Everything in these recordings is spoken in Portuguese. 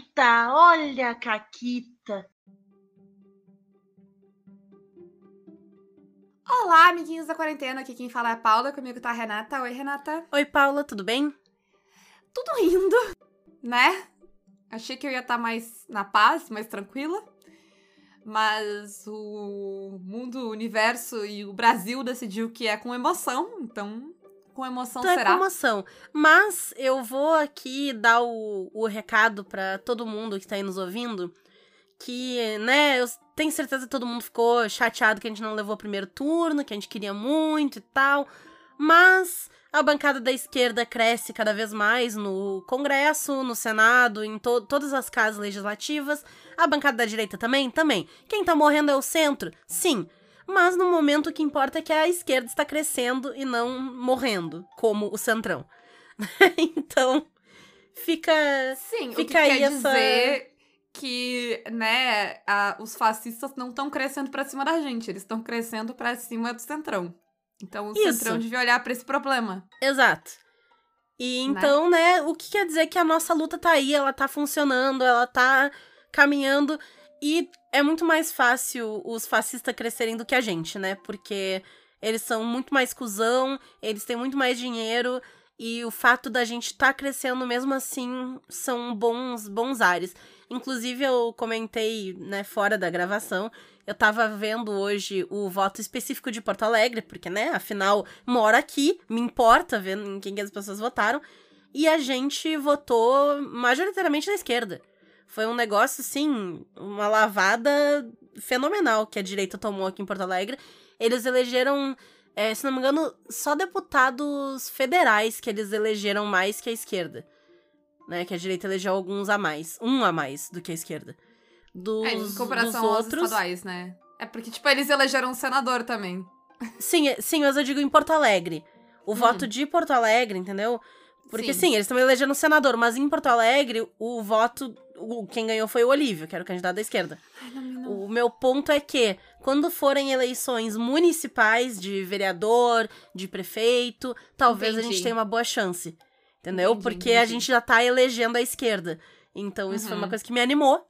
Caquita, olha a Caquita. Olá, amiguinhos da quarentena. Aqui quem fala é a Paula, comigo tá a Renata. Oi, Renata. Oi, Paula, tudo bem? Tudo indo, né? Achei que eu ia estar tá mais na paz, mais tranquila. Mas o mundo, o universo e o Brasil decidiu que é com emoção, então com emoção então será. É com emoção. Mas eu vou aqui dar o, o recado para todo mundo que tá aí nos ouvindo que, né, eu tenho certeza que todo mundo ficou chateado que a gente não levou o primeiro turno, que a gente queria muito e tal. Mas a bancada da esquerda cresce cada vez mais no Congresso, no Senado, em to todas as casas legislativas. A bancada da direita também? Também. Quem tá morrendo é o centro? Sim. Mas no momento o que importa é que a esquerda está crescendo e não morrendo, como o centrão. então, fica. Sim, fica o que aí quer essa... dizer que, né, a, os fascistas não estão crescendo para cima da gente, eles estão crescendo para cima do centrão. Então o Isso. centrão devia olhar para esse problema. Exato. E então, né? o que quer dizer que a nossa luta tá aí, ela tá funcionando, ela tá caminhando. E é muito mais fácil os fascistas crescerem do que a gente, né? Porque eles são muito mais cuzão, eles têm muito mais dinheiro. E o fato da gente estar tá crescendo mesmo assim são bons, bons ares. Inclusive, eu comentei, né, fora da gravação, eu tava vendo hoje o voto específico de Porto Alegre, porque, né, afinal, moro aqui, me importa ver em quem que as pessoas votaram. E a gente votou majoritariamente na esquerda. Foi um negócio, assim, uma lavada fenomenal que a direita tomou aqui em Porto Alegre. Eles elegeram, é, se não me engano, só deputados federais que eles elegeram mais que a esquerda né? Que a direita elegeu alguns a mais. Um a mais do que a esquerda. Dos, é, em comparação dos aos outros... estaduais, né? É porque, tipo, eles elegeram um senador também. Sim, é, sim, mas eu digo em Porto Alegre. O hum. voto de Porto Alegre, entendeu? Porque sim. sim, eles também elegeram um senador, mas em Porto Alegre, o voto. O, quem ganhou foi o Olívio, que era o candidato da esquerda. Ai, não, não. O meu ponto é que, quando forem eleições municipais de vereador, de prefeito, talvez Entendi. a gente tenha uma boa chance. Entendeu? Entendi, Porque entendi. a gente já tá elegendo a esquerda. Então, isso Uhum. foi uma coisa que me animou.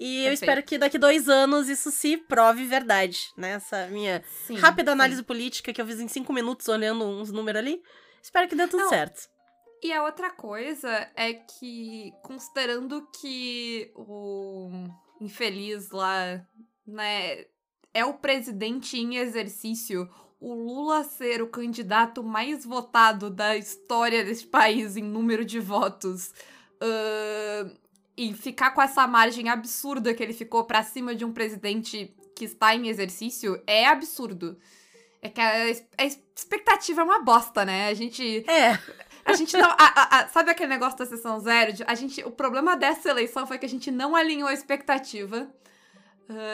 E eu Perfeito. espero que daqui dois anos isso se prove verdade, né? Essa minha Sim, rápida sim. análise política que eu fiz em cinco minutos olhando uns números ali. Espero que dê tudo Não, certo. E a outra coisa é que, considerando que o infeliz lá, né, é o presidente em exercício, o Lula ser o candidato mais votado da história desse país em número de votos, ahn, e ficar com essa margem absurda que ele ficou pra cima de um presidente que está em exercício, é absurdo. É que a, a expectativa é uma bosta, né? A gente É, a gente não. a- a- sabe aquele negócio da sessão zero? De- A gente, o problema dessa eleição foi que a gente não alinhou a expectativa.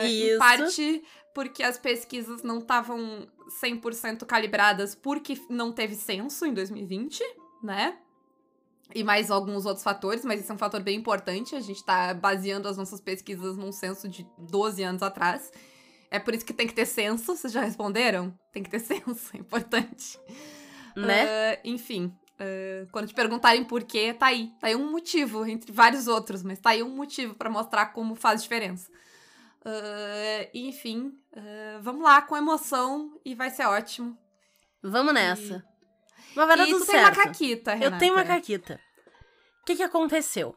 Em Isso. parte porque as pesquisas não estavam 100% calibradas porque não teve censo em 2020, né? E mais alguns outros fatores, mas esse é um fator bem importante. A gente tá baseando as nossas pesquisas num censo de 12 anos atrás. É por isso que tem que ter censo. Vocês já responderam? Tem que ter censo, é importante. né? Ah, enfim, ah, quando te perguntarem por quê, tá aí. Tá aí um motivo, entre vários outros, mas tá aí um motivo pra mostrar como faz diferença. Ah, enfim, ah, vamos lá, com emoção, e vai ser ótimo. Vamos nessa. Mas vai dar e tudo tu tem uma certo. caquita, Renata. Eu tenho uma caquita. O que que aconteceu?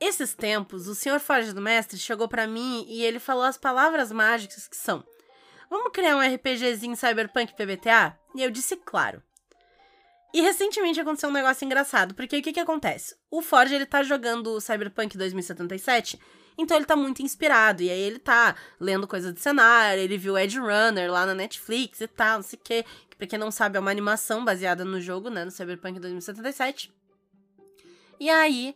Esses tempos, o senhor Forge do Mestre chegou pra mim e ele falou as palavras mágicas que são: Vamos criar um RPGzinho Cyberpunk PBTA? E eu disse claro. E recentemente aconteceu um negócio engraçado, porque o que que acontece? O Forge, ele tá jogando Cyberpunk 2077, então ele tá muito inspirado, e aí ele tá lendo coisa de cenário, ele viu Edge Runner lá na Netflix e tal, não sei o quê, que pra quem não sabe é uma animação baseada no jogo, né, no Cyberpunk 2077. E aí,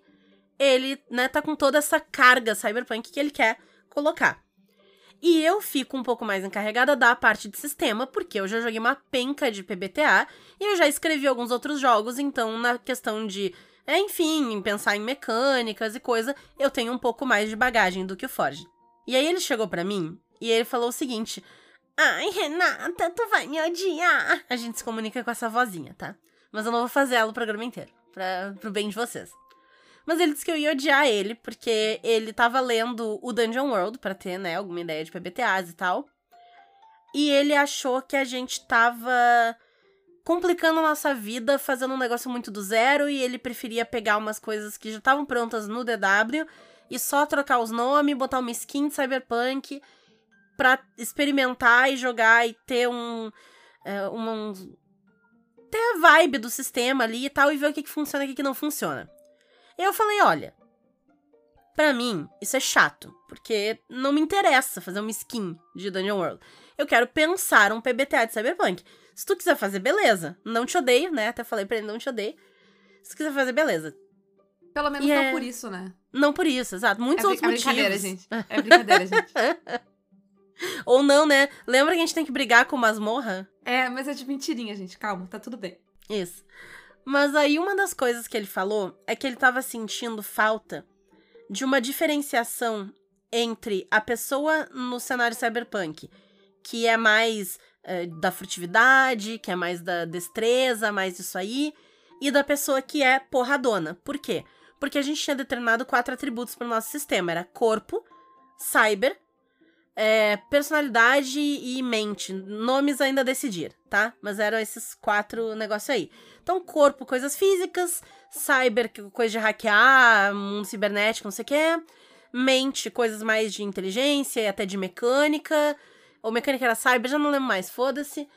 ele, né, tá com toda essa carga cyberpunk que ele quer colocar. E eu fico um pouco mais encarregada da parte de sistema, porque eu já joguei uma penca de PBTA e eu já escrevi alguns outros jogos, então na questão de, é, enfim, pensar em mecânicas e coisa, eu tenho um pouco mais de bagagem do que o Forge. E aí ele chegou pra mim e ele falou o seguinte: Ai, Renata, tu vai me odiar. A gente se comunica com essa vozinha, tá? Mas eu não vou fazer ela o programa inteiro, pra, pro bem de vocês. Mas ele disse que eu ia odiar ele, porque ele tava lendo o Dungeon World pra ter, né, alguma ideia de PBTAs e tal. E ele achou que a gente tava complicando a nossa vida, fazendo um negócio muito do zero, e ele preferia pegar umas coisas que já estavam prontas no DW e só trocar os nomes, botar uma skin de Cyberpunk pra experimentar e jogar e ter um. É, um ter a vibe do sistema ali e tal, e ver o que, que funciona e o que, que não funciona. Eu falei, olha, para mim, isso é chato, porque não me interessa fazer uma skin de Dungeon World. Eu quero pensar um PBTA de Cyberpunk. Se tu quiser fazer, beleza. Não te odeio, né? Até falei pra ele, não te odeio. Se tu quiser fazer, beleza. Pelo menos E não é- por isso, né? Não por isso, exato. Muitos é, outros brin- é motivos. brincadeira, gente. É brincadeira, gente. Ou não, né? Lembra que a gente tem que brigar com masmorra? É, mas é de mentirinha, gente. Calma, tá tudo bem. Isso. Mas aí uma das coisas que ele falou é que ele tava sentindo falta de uma diferenciação entre a pessoa no cenário cyberpunk, que é mais eh, da furtividade, que é mais da destreza, mais isso aí, e da pessoa que é porradona. Por quê? Porque a gente tinha determinado quatro atributos para o nosso sistema: era corpo, cyber, é, personalidade e mente. Nomes ainda decidir, tá? Mas eram esses quatro negócios aí. Então, corpo, coisas físicas. Cyber, coisa de hackear, mundo cibernético, não sei o quê. Mente, coisas mais de inteligência e até de mecânica. Ou mecânica era cyber, já não lembro mais, foda-se.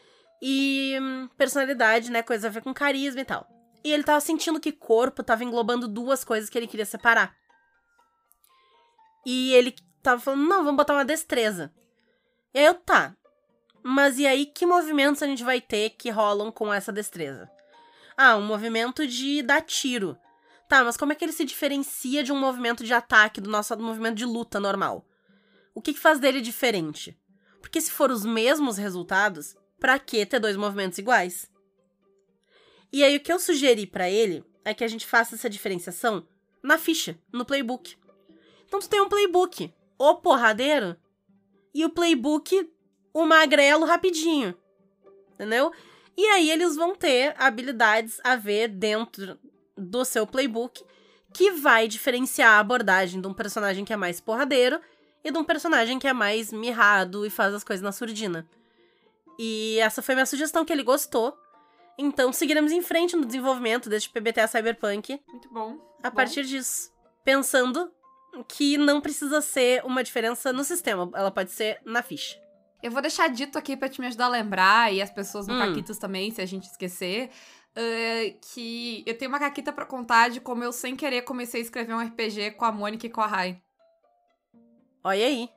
E hum, personalidade, né? Coisa a ver com carisma e tal. E ele tava sentindo que corpo tava englobando duas coisas que ele queria separar. E ele tava falando, não, vamos botar uma destreza. E aí eu, tá. Mas e aí, que movimentos a gente vai ter que rolam com essa destreza? Ah, um movimento de dar tiro. Tá, mas como é que ele se diferencia de um movimento de ataque do nosso movimento de luta normal? O que, que faz dele diferente? Porque se for os mesmos resultados, pra que ter dois movimentos iguais? E aí o que eu sugeri pra ele é que a gente faça essa diferenciação na ficha, no playbook. Então tu tem um playbook, o porradeiro, e o playbook, o magrelo rapidinho. Entendeu? E aí eles vão ter habilidades a ver dentro do seu playbook que vai diferenciar a abordagem de um personagem que é mais porradeiro e de um personagem que é mais mirrado e faz as coisas na surdina. E essa foi minha sugestão que ele gostou. Então seguiremos em frente no desenvolvimento deste PBTA Cyberpunk Muito bom. a Bom. partir disso, pensando que não precisa ser uma diferença no sistema, ela pode ser na ficha. Eu vou deixar dito aqui pra te me ajudar a lembrar, e as pessoas no Hum. Caquitos também, se a gente esquecer, eh, que eu tenho uma caquita pra contar de como eu, sem querer, comecei a escrever um RPG com a Mônica e com a Rai. Olha aí.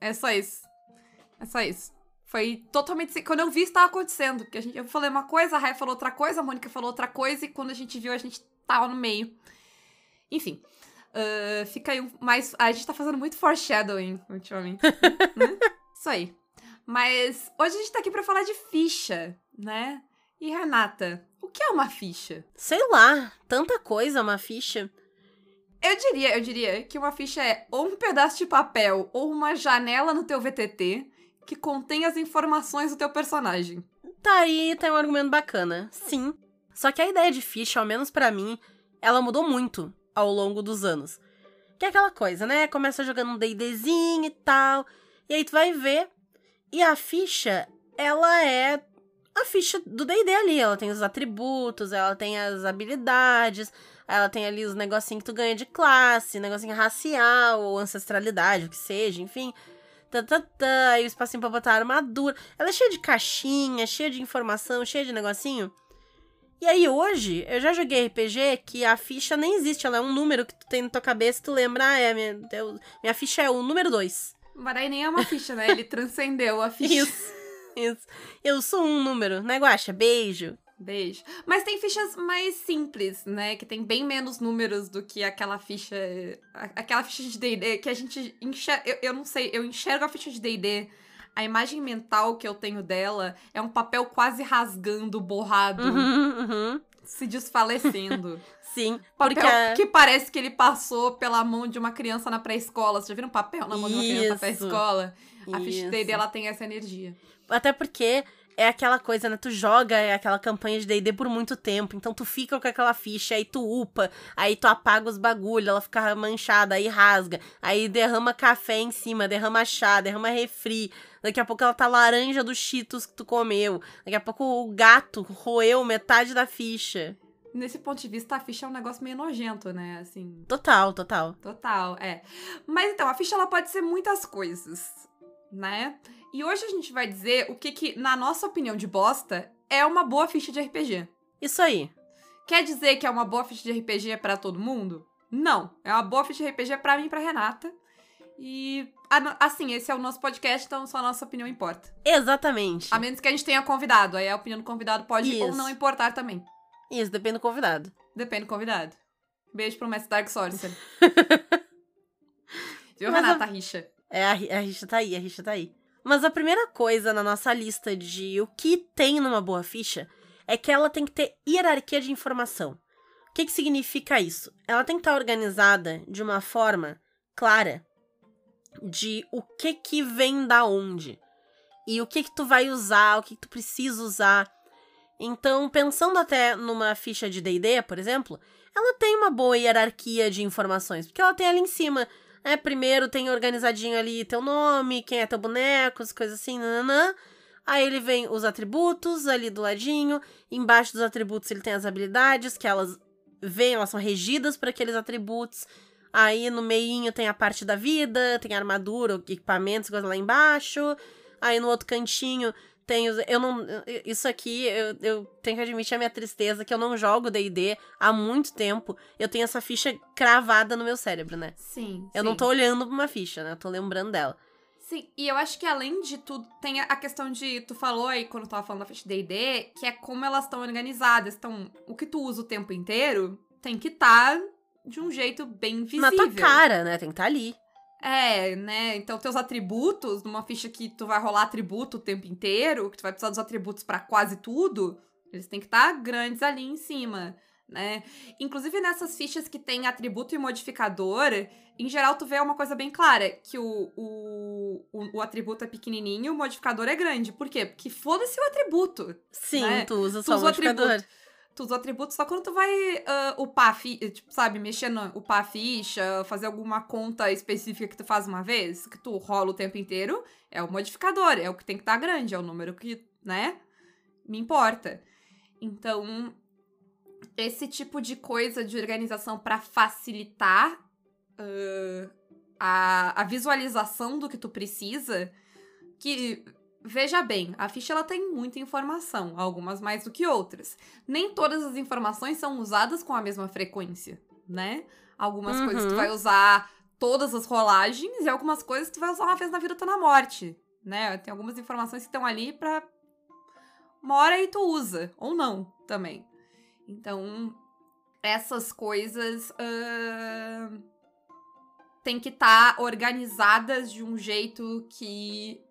É só isso. É só isso. Foi totalmente. Quando eu vi, isso tava acontecendo. Porque a gente, eu falei uma coisa, a Rai falou outra coisa, a Mônica falou outra coisa, e quando a gente viu, a gente tava no meio. Enfim. Ah, fica aí mais. A gente tá fazendo muito foreshadowing ultimamente. né? Isso aí. Mas hoje a gente tá aqui pra falar de ficha, né? E Renata, o que é uma ficha? Sei lá, tanta coisa uma ficha. Eu diria, eu diria que uma ficha é ou um pedaço de papel ou uma janela no teu VTT que contém as informações do teu personagem. Tá aí, tem um argumento bacana. Sim. Só que a ideia de ficha, ao menos pra mim, ela mudou muito ao longo dos anos. Que é aquela coisa, né? Começa jogando um D&Dzinho e tal, e aí tu vai ver, e a ficha, ela é a ficha do D&D ali. Ela tem os atributos, ela tem as habilidades, ela tem ali os negocinhos que tu ganha de classe, negocinho racial, ou ancestralidade, o que seja, enfim. Tá, tá, aí o espacinho pra botar armadura. Ela é cheia de caixinha, cheia de informação, cheia de negocinho. E aí hoje, eu já joguei RPG que a ficha nem existe, ela é um número que tu tem na tua cabeça e tu lembra, ah, é, minha, eu- minha ficha é o número 2. Mas aí nem é uma ficha, né? Ele transcendeu a ficha. Isso, isso. Eu sou um número, né, Guaxa? Beijo. Beijo. Mas tem fichas mais simples, né? Que tem bem menos números do que aquela ficha. Aquela ficha de DD que a gente enxerga. Eu, eu não sei, eu enxergo a ficha de DD. A imagem mental que eu tenho dela é um papel quase rasgando, borrado, Uhum, uhum. se desfalecendo. Sim, Papel porque que parece que ele passou pela mão de uma criança na pré-escola. Você já viu um papel na mão de uma criança na Isso. pré-escola? A ficha de Isso. D&D, ela tem essa energia. Até porque é aquela coisa, né? Tu joga aquela campanha de D&D por muito tempo, então tu fica com aquela ficha, aí tu upa, aí tu apaga os bagulho, ela fica manchada, aí rasga, aí derrama café em cima, derrama chá, derrama refri, daqui a pouco ela tá laranja dos cheetos que tu comeu, daqui a pouco o gato roeu metade da ficha. Nesse ponto de vista, a ficha é um negócio meio nojento, né? Assim. Total, total. Total, é. Mas então, a ficha ela pode ser muitas coisas, né? E hoje a gente vai dizer o que, que na nossa opinião de bosta, é uma boa ficha de RPG. Isso aí. Quer dizer que é uma boa ficha de RPG para todo mundo? Não. É uma boa ficha de RPG para mim e pra Renata. E, assim, esse é o nosso podcast, então só a nossa opinião importa. Exatamente. A menos que a gente tenha convidado. Aí a opinião do convidado pode Isso. ou não importar também. Isso, depende do convidado. Depende do convidado. Beijo pro mestre Dark Sorcerer. Viu, Mas Renata, a rixa? É, a, a rixa tá aí, a rixa tá aí. Mas a primeira coisa na nossa lista de o que tem numa boa ficha é que ela tem que ter hierarquia de informação. O que, que significa isso? Ela tem que estar organizada de uma forma clara de o que que vem da onde e o que que tu vai usar, o que, que tu precisa usar. Então, pensando até numa ficha de D&D, por exemplo, ela tem uma boa hierarquia de informações, porque ela tem ali em cima é, primeiro tem organizadinho ali teu nome, quem é teu boneco, as coisas assim, nananã. Aí ele vem os atributos ali do ladinho. Embaixo dos atributos ele tem as habilidades, que elas vêm, elas são regidas por aqueles atributos. Aí no meinho tem a parte da vida, tem armadura, equipamentos, coisa lá embaixo. Aí no outro cantinho os. Eu não. Isso aqui, eu, eu tenho que admitir a minha tristeza, que eu não jogo DD há muito tempo. Eu tenho essa ficha cravada no meu cérebro, né? Sim. Eu não tô olhando pra uma ficha, né? Eu tô lembrando dela. Sim, e eu acho que além de tudo, tem a- questão de. Tu falou aí quando eu tava falando da ficha DD, que é como elas estão organizadas. Então, o que tu usa o tempo inteiro tem que estar de um jeito bem visível. Na tua cara, né? Tem que estar ali. É, né? Então, teus atributos, numa ficha que tu vai rolar atributo o tempo inteiro, que tu vai precisar dos atributos pra quase tudo, eles têm que estar grandes ali em cima, né? Inclusive, nessas fichas que tem atributo e modificador, em geral, tu vê uma coisa bem clara, que o, o, o, o atributo é pequenininho, o modificador é grande. Por quê? Porque foda-se o atributo. Sim, Né? tu usa Tu só o usa o modificador. atributo. Tu usa o atributo só quando tu vai ah, upar a ficha, tipo, sabe, mexer no upar ficha, fazer alguma conta específica que tu faz uma vez, que tu rola o tempo inteiro, é o modificador, é o que tem que estar grande, é o número que, né, me importa. Então, esse tipo de coisa de organização pra facilitar ah, a, a visualização do que tu precisa, que Veja bem, a ficha ela tem muita informação, algumas mais do que outras. Nem todas as informações são usadas com a mesma frequência, né? Algumas Uhum. coisas tu vai usar todas as rolagens e algumas coisas tu vai usar uma vez na vida ou tá na morte, né? Tem algumas informações que estão ali pra uma hora e tu usa, ou não, também. Então, essas coisas ahn, tem que estar organizadas de um jeito que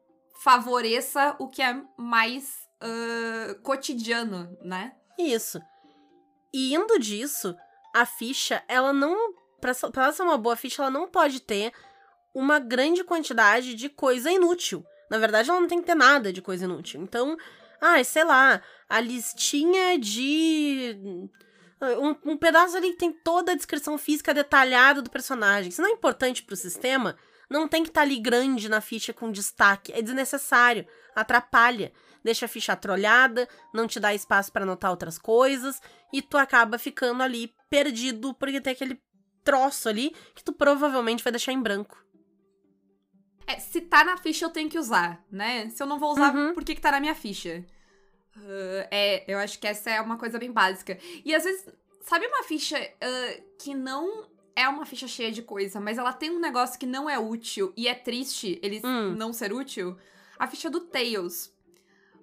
favoreça o que é mais ah, cotidiano, né? Isso. E indo disso, a ficha, ela não. Pra, pra ela ser uma boa ficha, ela não pode ter uma grande quantidade de coisa inútil. Na verdade, ela não tem que ter nada de coisa inútil. Então, ah, sei lá, a listinha de. Um, um pedaço ali que tem toda a descrição física detalhada do personagem. Se não é importante pro sistema, não tem que estar ali grande na ficha com destaque. É desnecessário, atrapalha. Deixa a ficha trolhada, não te dá espaço pra anotar outras coisas e tu acaba ficando ali perdido porque tem aquele troço ali que tu provavelmente vai deixar em branco. É, se tá na ficha, eu tenho que usar, né? Se eu não vou usar, Uhum. por que que tá na minha ficha? Ah, é, eu acho que essa é uma coisa bem básica. E às vezes, sabe uma ficha ah, que não é uma ficha cheia de coisa, mas ela tem um negócio que não é útil e é triste ele Hum. não ser útil? A ficha do Tails.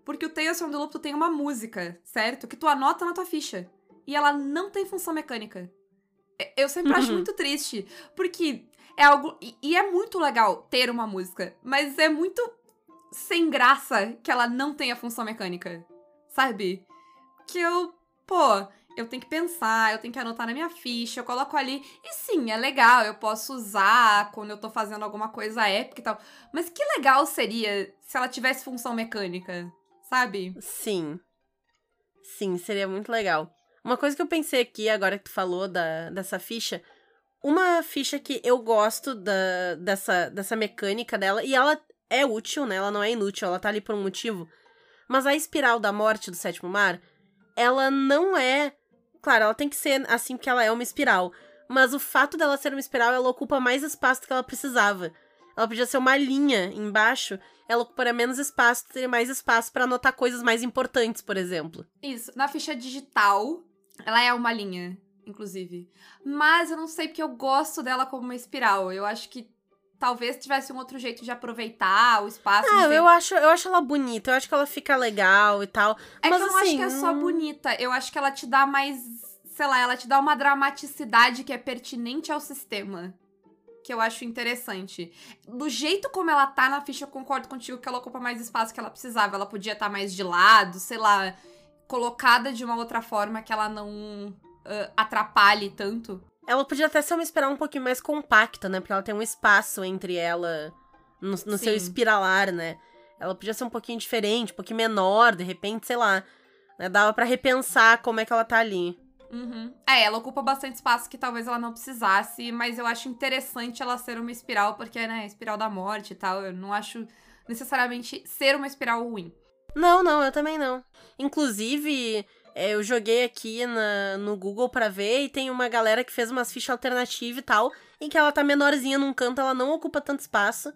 Porque o Tails From the Loop tu tem uma música, certo? Que tu anota na tua ficha. E ela não tem função mecânica. Eu sempre acho Uhum. muito triste. Porque é algo. E, e é muito legal ter uma música, mas é muito sem graça que ela não tenha função mecânica. Sabe? Que eu. Pô, eu tenho que pensar, eu tenho que anotar na minha ficha, eu coloco ali. E sim, é legal, eu posso usar quando eu tô fazendo alguma coisa épica e tal. Mas que legal seria se ela tivesse função mecânica, sabe? Sim. Sim, seria muito legal. Uma coisa que eu pensei aqui, agora que tu falou da, dessa ficha, uma ficha que eu gosto da, dessa, dessa mecânica dela, e ela é útil, né? Ela não é inútil, ela tá ali por um motivo. Mas a espiral da morte do sétimo mar, ela não é. Claro, ela tem que ser assim porque ela é uma espiral. Mas o fato dela ser uma espiral, ela ocupa mais espaço do que ela precisava. Ela podia ser uma linha embaixo, ela ocuparia menos espaço, teria mais espaço para anotar coisas mais importantes, por exemplo. Isso. Na ficha digital, ela é uma linha, inclusive. Mas eu não sei porque eu gosto dela como uma espiral. Eu acho que talvez tivesse um outro jeito de aproveitar o espaço. Ah, eu acho, eu acho ela bonita, eu acho que ela fica legal e tal. É mas que eu não assim, acho que é só bonita. Eu acho que ela te dá mais. Sei lá, ela te dá uma dramaticidade que é pertinente ao sistema. Que eu acho interessante. Do jeito como ela tá na ficha, eu concordo contigo que ela ocupa mais espaço que ela precisava. Ela podia estar mais de lado, sei lá, colocada de uma outra forma que ela não ah, atrapalhe tanto. Ela podia até ser uma espiral um pouquinho mais compacta, né? Porque ela tem um espaço entre ela no, no seu espiralar, né? Ela podia ser um pouquinho diferente, um pouquinho menor, de repente, sei lá. Né? Dava pra repensar como é que ela tá ali. Uhum. É, ela ocupa bastante espaço que talvez ela não precisasse, mas eu acho interessante ela ser uma espiral, porque, né, espiral da morte e tal, eu não acho necessariamente ser uma espiral ruim. Não, não, eu também não. Inclusive, é, eu joguei aqui na, no Google pra ver e tem uma galera que fez umas fichas alternativas e tal, em que ela tá menorzinha num canto, ela não ocupa tanto espaço.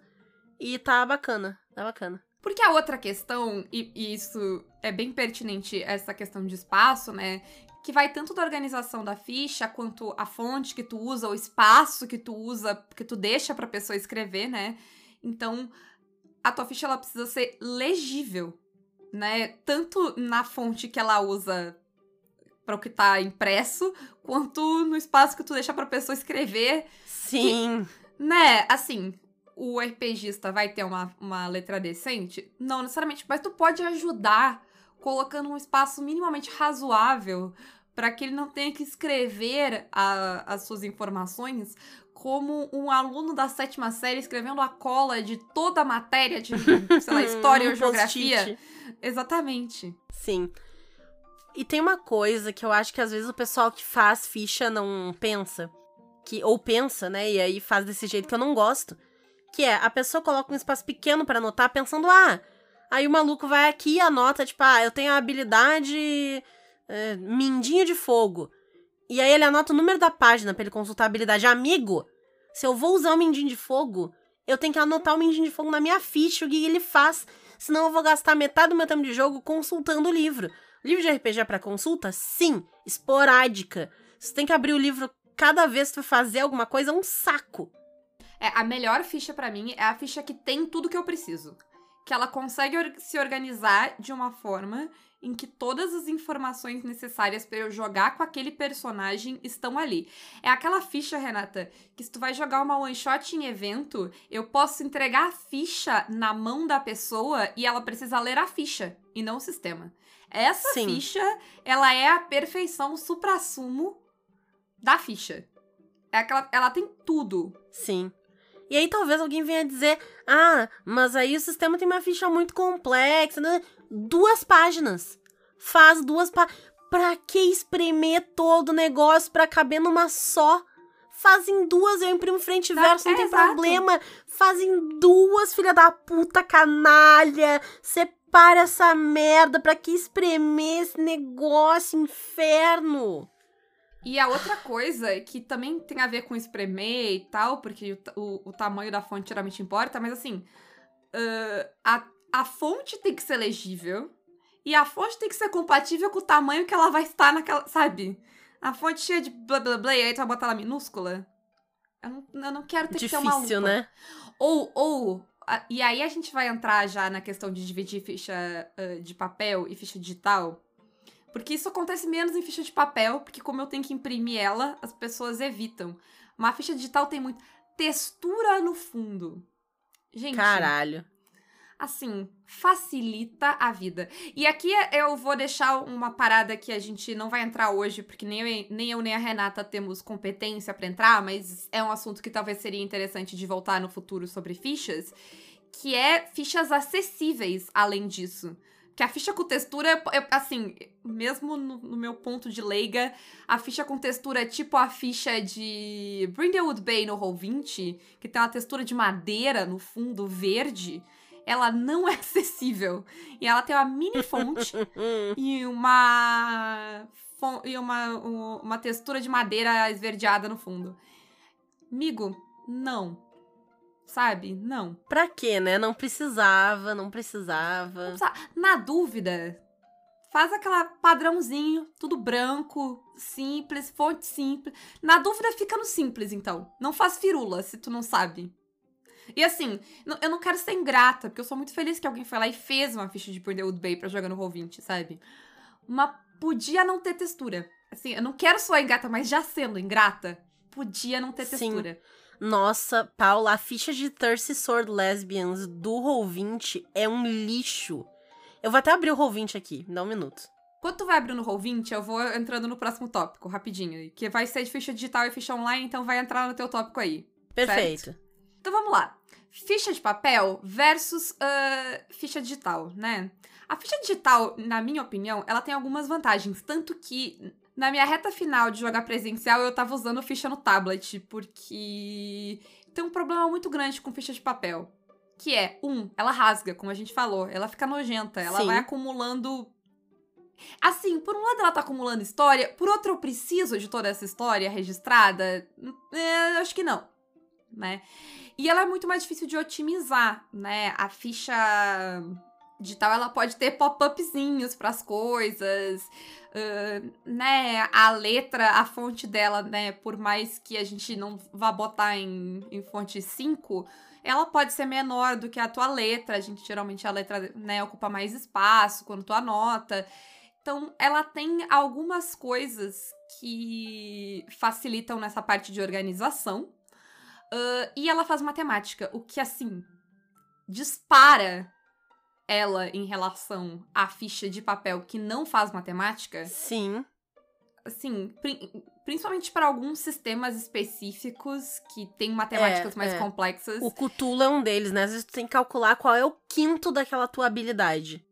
E tá bacana, tá bacana. Porque a outra questão, e, e isso é bem pertinente, essa questão de espaço, né? Que vai tanto da organização da ficha, quanto a fonte que tu usa, o espaço que tu usa, que tu deixa pra pessoa escrever, né? Então, a tua ficha ela precisa ser legível, né? Tanto na fonte que ela usa para o que tá impresso, quanto no espaço que tu deixa pra pessoa escrever Sim. né, assim, o RPGista vai ter uma, uma letra decente? Não necessariamente, mas tu pode ajudar colocando um espaço minimamente razoável para que ele não tenha que escrever a- as suas informações como um aluno da sétima série escrevendo a cola de toda a matéria de, sei lá, história ou geografia. Exatamente. Sim. E tem uma coisa que eu acho que às vezes o pessoal que faz ficha não pensa. que Ou pensa, né? E aí faz desse jeito que eu não gosto. Que é, a pessoa coloca um espaço pequeno pra anotar, pensando, ah, aí o maluco vai aqui e anota, tipo, ah, eu tenho a habilidade é, mindinho de fogo. E aí ele anota o número da página pra ele consultar a habilidade. Amigo, se eu vou usar o mindinho de fogo, eu tenho que anotar o mindinho de fogo na minha ficha, o que ele faz. Senão eu vou gastar metade do meu tempo de jogo consultando o livro. Livro de RPG é pra consulta? Sim, esporádica. Você tem que abrir o livro cada vez que fazer alguma coisa, é um saco. É, a melhor ficha pra mim é a ficha que tem tudo que eu preciso. Que ela consegue se organizar de uma forma em que todas as informações necessárias pra eu jogar com aquele personagem estão ali. É aquela ficha, Renata, que se tu vai jogar uma one shot em evento, eu posso entregar a ficha na mão da pessoa e ela precisa ler a ficha e não o sistema. Essa Sim. ficha, ela é a perfeição supra-sumo da ficha. É aquela, ela tem tudo. Sim. E aí talvez alguém venha dizer: ah, mas aí o sistema tem uma ficha muito complexa. Né? Duas páginas. Faz duas páginas. Pra que espremer todo o negócio pra caber numa só? Fazem duas, eu imprimo frente e Tá, verso, não é, tem exato. problema. Fazem duas, filha da puta, canalha. Separa essa merda. Pra que espremer esse negócio, inferno? E a outra coisa, que também tem a ver com espremer e tal, porque o, o, o tamanho da fonte geralmente importa, mas assim, ah, a, a fonte tem que ser legível e a fonte tem que ser compatível com o tamanho que ela vai estar naquela, sabe? A fonte cheia de blá blá blá e aí tu vai botar ela minúscula? Eu não, eu não quero ter que ter uma lupa. Difícil, né? Ou, ou, a- e aí a gente vai entrar já na questão de dividir ficha ah, de papel e ficha digital. Porque isso acontece menos em ficha de papel, porque como eu tenho que imprimir ela, as pessoas evitam. Uma ficha digital tem muito textura no fundo. Gente, Caralho. Assim, facilita a vida. E aqui eu vou deixar uma parada que a gente não vai entrar hoje, porque nem eu, nem eu nem a Renata temos competência pra entrar, mas é um assunto que talvez seria interessante de voltar no futuro sobre fichas, que é fichas acessíveis além disso. Que a ficha com textura, assim, mesmo no, no, meu ponto de leiga, a ficha com textura é tipo a ficha de Brindlewood Bay no Roll20, que tem uma textura de madeira no fundo verde, ela não é acessível. E ela tem uma mini fonte e uma e uma, uma textura de madeira esverdeada no fundo. Migo, não. Sabe? Não. Pra quê, né? Não precisava, não precisava. Não Na dúvida, faz aquela padrãozinho, tudo branco, simples, fonte simples. Na dúvida, fica no simples, então. Não faz firula, se tu não sabe. E assim, eu não quero ser ingrata, porque eu sou muito feliz que alguém foi lá e fez uma ficha de Purdewood Bay pra jogar no Roll20, sabe? Mas podia não ter textura. Assim, eu não quero soar ingrata, mas já sendo ingrata, podia não ter Sim. textura. Nossa, Paula, a ficha de Thirsty Sword Lesbians do Roll20 é um lixo. Eu vou até abrir o Roll20 aqui, dá um minuto. Quando tu vai abrindo o Roll20, eu vou entrando no próximo tópico, rapidinho. Que vai ser de ficha digital e ficha online, então vai entrar no teu tópico aí. Perfeito. Certo? Então vamos lá. Ficha de papel versus uh, ficha digital, né? A ficha digital, na minha opinião, ela tem algumas vantagens. Tanto que na minha reta final de jogar presencial, eu tava usando ficha no tablet, porque tem um problema muito grande com ficha de papel. Que é, um, ela rasga, como a gente falou, ela fica nojenta, ela Sim. vai acumulando. Assim, por um lado ela tá acumulando história, por outro eu preciso de toda essa história registrada? É, acho que não, né? E ela é muito mais difícil de otimizar, né? A ficha digital ela pode ter pop-upzinhos para as coisas, uh, né? A letra, a fonte dela, né? Por mais que a gente não vá botar em, em fonte 5, ela pode ser menor do que a tua letra. A gente geralmente a letra, né, ocupa mais espaço quando tu anota. Então, ela tem algumas coisas que facilitam nessa parte de organização. Uh, e ela faz matemática, o que, assim, dispara ela em relação à ficha de papel que não faz matemática. Sim. Assim, pri principalmente para alguns sistemas específicos que têm matemáticas é, mais é. complexas. O Cthulhu é um deles, né? Às vezes tu tem que calcular qual é o quinto daquela tua habilidade.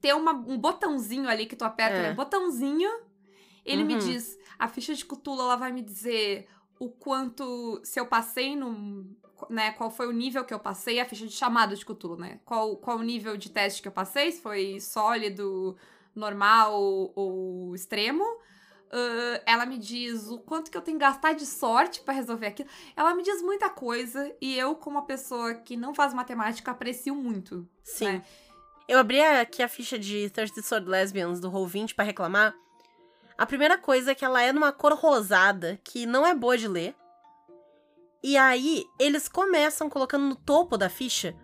Ter uma, um botãozinho ali que tu aperta, é. né? Botãozinho, ele uhum. me diz, a ficha de Cthulhu, ela vai me dizer o quanto, se eu passei no, né, qual foi o nível que eu passei, a ficha de chamada de Cthulhu, né? Qual, qual o nível de teste que eu passei, se foi sólido, normal ou, extremo. Uh, ela me diz o quanto que eu tenho que gastar de sorte para resolver aquilo. Ela me diz muita coisa e eu, como uma pessoa que não faz matemática, aprecio muito. Sim. Né? Eu abri aqui a ficha de Thirsty Sword Lesbians do Roll20 para reclamar. A primeira coisa é que ela é numa cor rosada, que não é boa de ler. E aí, eles começam colocando no topo da ficha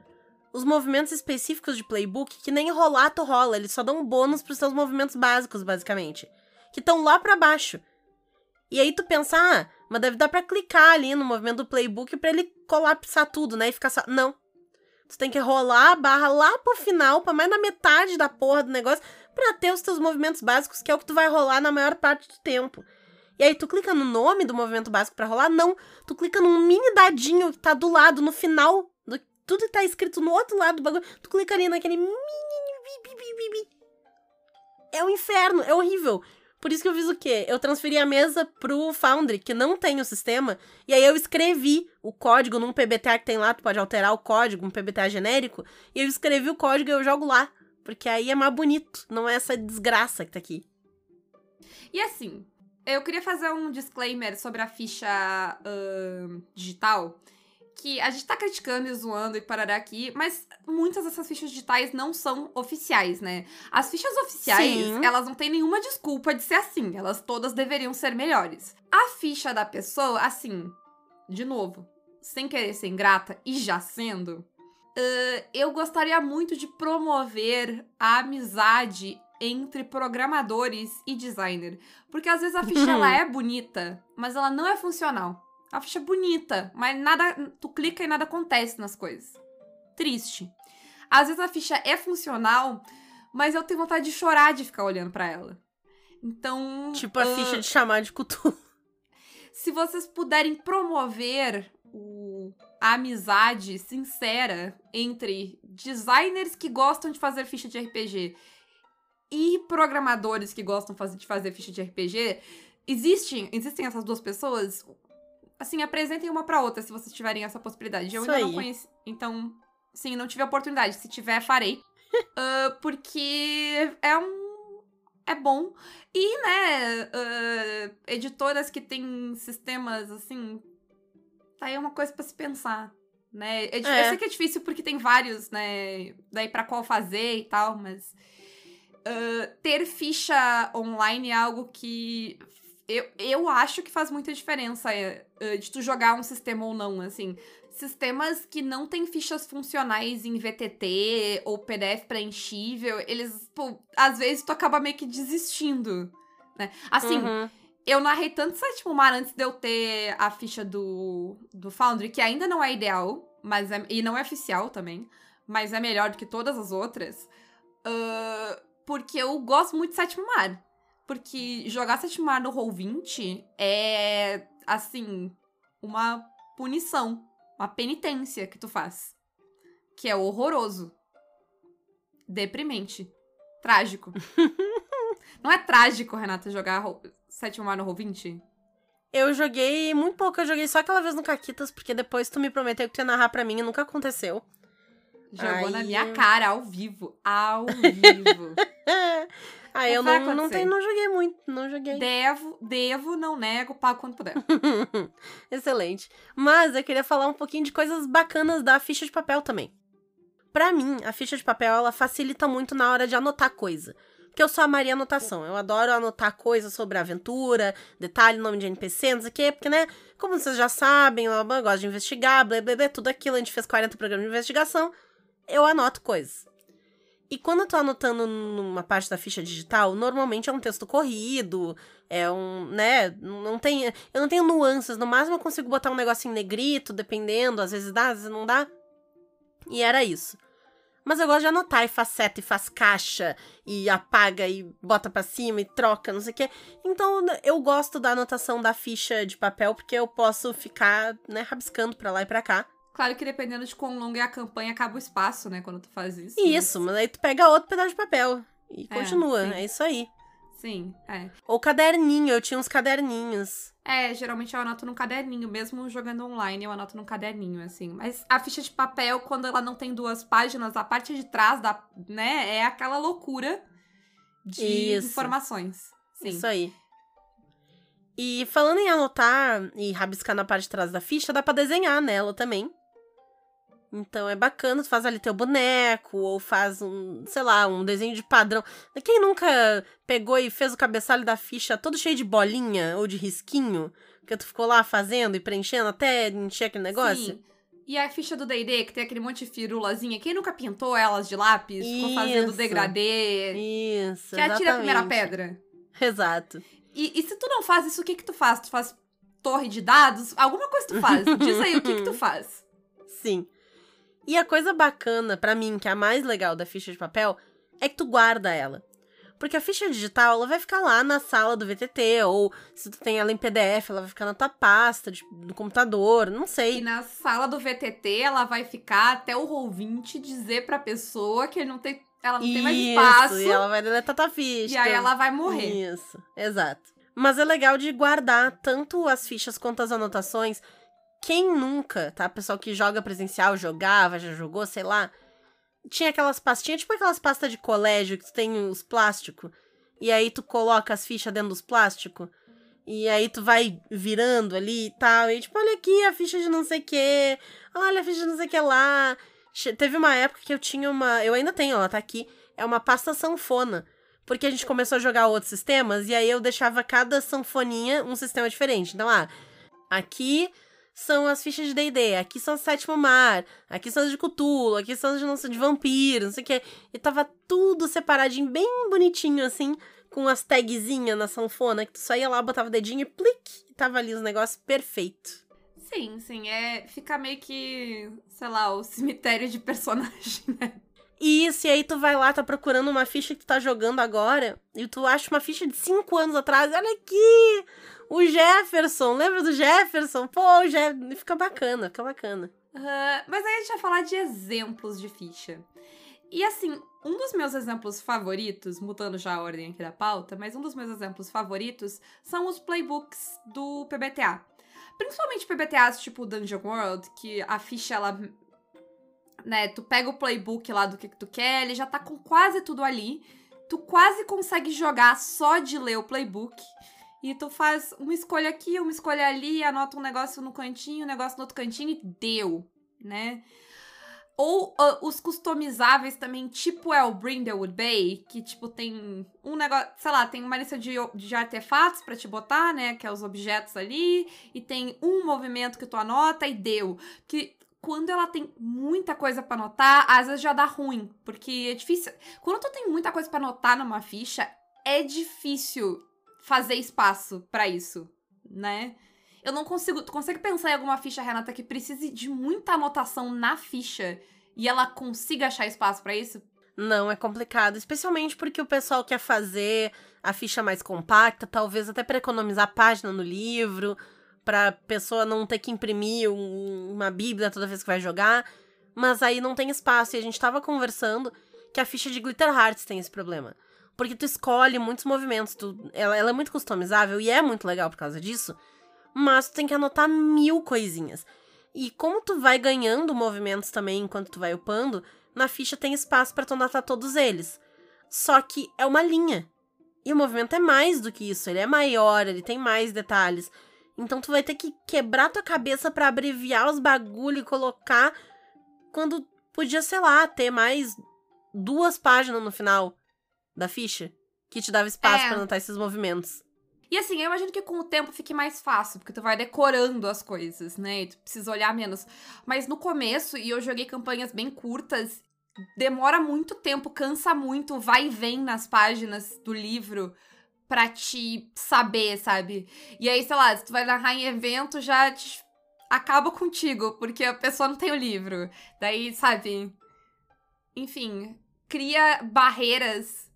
os movimentos específicos de playbook que nem rolar tu rola, eles só dão bônus pros seus movimentos básicos, basicamente. Que estão lá para baixo. E aí tu pensa, ah, mas deve dar pra clicar ali no movimento do playbook para ele colapsar tudo, né? E ficar só. Não. Tu tem que rolar a barra lá pro final, pra mais na metade da porra do negócio, pra ter os teus movimentos básicos, que é o que tu vai rolar na maior parte do tempo. E aí tu clica no nome do movimento básico para rolar? Não. Tu clica num mini dadinho que tá do lado, no final. Do, tudo tá escrito no outro lado do bagulho. Tu clica ali naquele mini. É um inferno, é horrível. Por isso que eu fiz o quê? Eu transferi a mesa pro Foundry, que não tem o sistema, e aí eu escrevi o código num PBTA que tem lá, tu pode alterar o código, um PBTA genérico, e eu escrevi o código e eu jogo lá. Porque aí é mais bonito, não é essa desgraça que tá aqui. E assim, eu queria fazer um disclaimer sobre a ficha uh, digital. Que a gente tá criticando e zoando e parará aqui, mas muitas dessas fichas digitais não são oficiais, né? As fichas oficiais, Sim. elas não têm nenhuma desculpa de ser assim. Elas todas deveriam ser melhores. A ficha da pessoa, assim, de novo, sem querer ser ingrata e já sendo, uh, eu gostaria muito de promover a amizade entre programadores e designer. Porque às vezes a ficha ela é bonita, mas ela não é funcional. A ficha é bonita, mas nada. Tu clica e nada acontece nas coisas. Triste. Às vezes a ficha é funcional, mas eu tenho vontade de chorar de ficar olhando para ela. Então. Tipo a uh, ficha de chamar de Cthulhu. Se vocês puderem promover a amizade sincera entre designers que gostam de fazer ficha de RPG e programadores que gostam de fazer ficha de RPG, existem, existem essas duas pessoas, assim, apresentem uma para outra se vocês tiverem essa possibilidade. Eu Isso ainda aí. não conheci, então, sim, não tive a oportunidade. Se tiver, farei. Ah, porque é um é bom. E, né, ah, editoras que têm sistemas assim, tá aí uma coisa pra se pensar. Né? É, di- É. Eu sei que é difícil porque tem vários, né? Daí pra qual fazer e tal, mas. ah, ter ficha online é algo que. Eu, eu acho que faz muita diferença ah, de tu jogar um sistema ou não, assim. Sistemas que não têm fichas funcionais em VTT ou PDF preenchível, eles, pô, às vezes tu acaba meio que desistindo, né? Assim, Uhum. Eu narrei tanto Sétimo Mar antes de eu ter a ficha do, do Foundry, que ainda não é ideal, mas é- e não é oficial também, mas é melhor do que todas as outras, ah, porque eu gosto muito de Sétimo Mar. Porque jogar Sétimo Mar no Roll20 é, assim, uma punição, uma penitência que tu faz. Que é horroroso. Deprimente. Trágico. não é trágico, Renata, jogar Sétimo Mar no Roll20? Eu joguei muito pouco, eu joguei só aquela vez no Caquitas, porque depois tu me prometeu que tu ia narrar pra mim e nunca aconteceu. Jogou na Aí minha eu- cara, ao vivo. Ao vivo. Aí eu não, não, tenho, não joguei muito, não joguei. devo, devo, não nego, pago quando puder. Excelente. Mas eu queria falar um pouquinho de coisas bacanas da ficha de papel também. Pra mim, a ficha de papel ela facilita muito na hora de anotar coisa. Porque eu sou a Maria Anotação. Eu adoro anotar coisas sobre aventura, detalhe, nome de NPC, não sei o quê. Porque, né, como vocês já sabem, eu gosto de investigar, blá, blá, blá, tudo aquilo. A gente fez 40 programas de investigação. Eu anoto coisas. E quando eu tô anotando numa parte da ficha digital, normalmente é um texto corrido, é um, né, não tem, eu não tenho nuances, no máximo eu consigo botar um negocinho negrito, dependendo, às vezes dá, às vezes não dá. E era isso. Mas eu gosto de anotar e faz seta e faz caixa e apaga e bota pra cima e troca, não sei o quê. Então eu gosto da anotação da ficha de papel porque eu posso ficar, né, rabiscando pra lá e pra cá. Claro que dependendo de quão longa é a campanha, acaba o espaço, né? Quando tu faz isso. Isso, mas aí tu pega outro pedaço de papel e É, continua, sim. é isso aí. Sim, é. Ou caderninho, eu tinha uns caderninhos. É, geralmente eu anoto num caderninho, mesmo jogando online, eu anoto num caderninho, assim. Mas a ficha de papel, quando ela não tem duas páginas, a parte de trás, da, né, é aquela loucura de Isso. informações. Sim. Isso aí. E falando em anotar e rabiscar na parte de trás da ficha, dá pra desenhar nela também. Então é bacana, tu faz ali teu boneco, ou faz um, sei lá, um desenho de padrão. Quem nunca pegou e fez o cabeçalho da ficha todo cheio de bolinha ou de risquinho? Porque tu ficou lá fazendo e preenchendo até encher aquele negócio? Sim. E a ficha do D&D, que tem aquele monte de firulazinha, quem nunca pintou elas de lápis? Ficou fazendo Isso. degradê? Isso, Que atira a primeira pedra? Exato. E, e se tu não faz isso, o que que tu faz? Tu faz torre de dados? Alguma coisa tu faz. Diz aí o que que tu faz. Sim. E a coisa bacana, pra mim, que é a mais legal da ficha de papel, é que tu guarda ela. Porque a ficha digital, ela vai ficar lá na sala do VTT, ou se tu tem ela em PDF, ela vai ficar na tua pasta de- do computador, não E sei. na sala do VTT, ela vai ficar até o Roll20 dizer pra pessoa que não tem, ela não tem mais espaço. e ela vai deletar tua ficha. E aí ela vai morrer. Isso, exato. Mas é legal de guardar tanto as fichas quanto as anotações. Quem nunca, tá? Pessoal que joga presencial, jogava, já jogou, sei lá. Tinha aquelas pastinhas, tipo aquelas pastas de colégio que tu tem os plásticos. E aí tu coloca as fichas dentro dos plásticos. E aí tu vai virando ali e tal. E tipo, olha aqui a ficha de não sei o que. Olha a ficha de não sei o que lá. Teve uma época que eu tinha uma. Eu ainda tenho, ela tá aqui. É uma pasta sanfona. Porque a gente começou a jogar outros sistemas. E aí eu deixava cada sanfoninha um sistema diferente. Então, ah, aqui são as fichas de D&D, aqui são as Sétimo Mar, aqui são as de Cthulhu, aqui são as de, não sei, de vampiro, não sei o que. E tava tudo separadinho, bem bonitinho, assim, com as tagzinhas na sanfona, que tu só ia lá, botava o dedinho e plic, e tava ali os negócios perfeito. Sim, sim. É, fica meio que, sei lá, o cemitério de personagem, né? Isso, e aí tu vai lá, tá procurando uma ficha que tu tá jogando agora, e tu acha uma ficha de cinco anos atrás, olha aqui! O Jefferson, lembra do Jefferson? Pô, o Jefferson, fica bacana, fica bacana. Mas aí a gente vai falar de exemplos de ficha. E assim, um dos meus exemplos favoritos, mudando já a ordem aqui da pauta, mas um dos meus exemplos favoritos são os playbooks do PBTA. Principalmente PBTAs tipo Dungeon World, que a ficha ela né, tu pega o playbook lá do que, que tu quer, ele já tá com quase tudo ali. Tu quase consegue jogar só de ler o playbook. E tu faz uma escolha aqui, uma escolha ali, anota um negócio no cantinho, um negócio no outro cantinho e deu, né? Ou uh, os customizáveis também, tipo é o Brindlewood Bay, que, tipo, tem um negócio, sei lá, tem uma lista de, de artefatos para te botar, né, que é os objetos ali, e tem um movimento que tu anota e deu. Que quando ela tem muita coisa para anotar, às vezes já dá ruim, porque é difícil. Quando tu tem muita coisa para anotar numa ficha, é difícil fazer espaço para isso, né? Eu não consigo. Tu consegue pensar em alguma ficha, Renata, que precise de muita anotação na ficha e ela consiga achar espaço para isso? Não, é complicado, especialmente porque o pessoal quer fazer a ficha mais compacta, talvez até para economizar página no livro, pra pessoa não ter que imprimir um, uma bíblia toda vez que vai jogar, mas aí não tem espaço. E a gente tava conversando que a ficha de Glitter Hearts tem esse problema. Porque tu escolhe muitos movimentos, tu, ela, ela é muito customizável e é muito legal por causa disso, mas tu tem que anotar mil coisinhas. E como tu vai ganhando movimentos também enquanto tu vai upando, na ficha tem espaço para tu anotar todos eles. Só que é uma linha. E o movimento é mais do que isso, ele é maior, ele tem mais detalhes. Então tu vai ter que quebrar tua cabeça para abreviar os bagulho e colocar quando podia, sei lá, ter mais duas páginas no final da ficha que te dava espaço é. para anotar esses movimentos. E assim, eu imagino que com o tempo fique mais fácil, porque tu vai decorando as coisas, né? E tu precisa olhar menos. Mas no começo, e eu joguei campanhas bem curtas, demora muito tempo, cansa muito, vai e vem nas páginas do livro pra te saber, sabe? E aí, sei lá, se tu vai narrar em evento, já te... acaba contigo, porque a pessoa não tem o livro. Daí, sabe? Enfim, cria barreiras